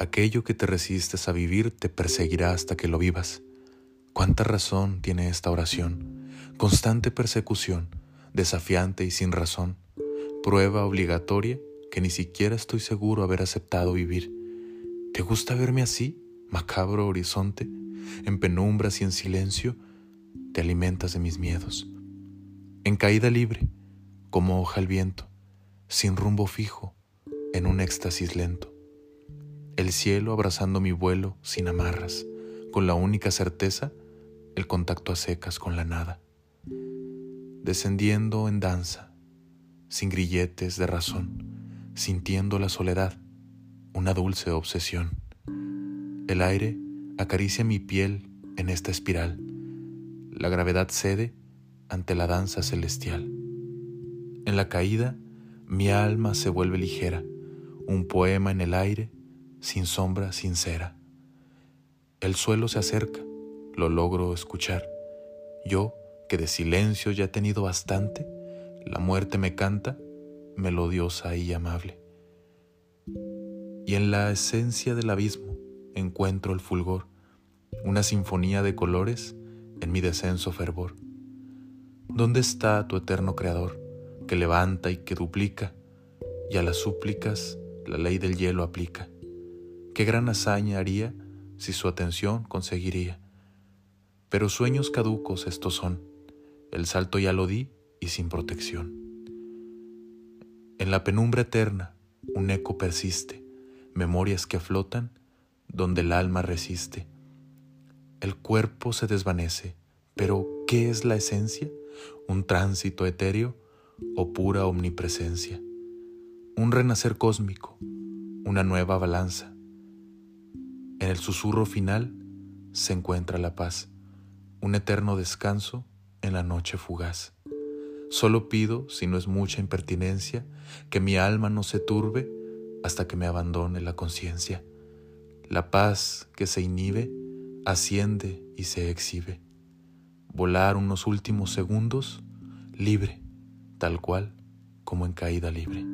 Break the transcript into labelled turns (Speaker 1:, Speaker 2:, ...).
Speaker 1: Aquello que te resistes a vivir te perseguirá hasta que lo vivas. ¿Cuánta razón tiene esta oración? Constante persecución, desafiante y sin razón, prueba obligatoria que ni siquiera estoy seguro haber aceptado vivir. ¿Te gusta verme así, macabro horizonte, en penumbras y en silencio? Te alimentas de mis miedos. En caída libre, como hoja al viento, sin rumbo fijo, en un éxtasis lento. El cielo abrazando mi vuelo sin amarras, con la única certeza, el contacto a secas con la nada. Descendiendo en danza, sin grilletes de razón, sintiendo la soledad, una dulce obsesión. El aire acaricia mi piel en esta espiral. La gravedad cede ante la danza celestial. En la caída, mi alma se vuelve ligera, un poema en el aire, sin sombra sincera. El suelo se acerca, lo logro escuchar. Yo, que de silencio ya he tenido bastante, la muerte me canta, melodiosa y amable. Y en la esencia del abismo encuentro el fulgor, una sinfonía de colores en mi descenso fervor. ¿Dónde está tu eterno Creador, que levanta y que duplica, y a las súplicas la ley del hielo aplica. Qué gran hazaña haría si su atención conseguiría. Pero sueños caducos estos son, el salto ya lo di y sin protección. En la penumbra eterna un eco persiste, memorias que flotan donde el alma resiste. El cuerpo se desvanece, pero ¿qué es la esencia? ¿Un tránsito etéreo o pura omnipresencia? un renacer cósmico, una nueva balanza. En el susurro final se encuentra la paz, un eterno descanso en la noche fugaz. Solo pido, si no es mucha impertinencia, que mi alma no se turbe hasta que me abandone la conciencia. La paz que se inhibe asciende y se exhibe. Volar unos últimos segundos libre, tal cual como en caída libre.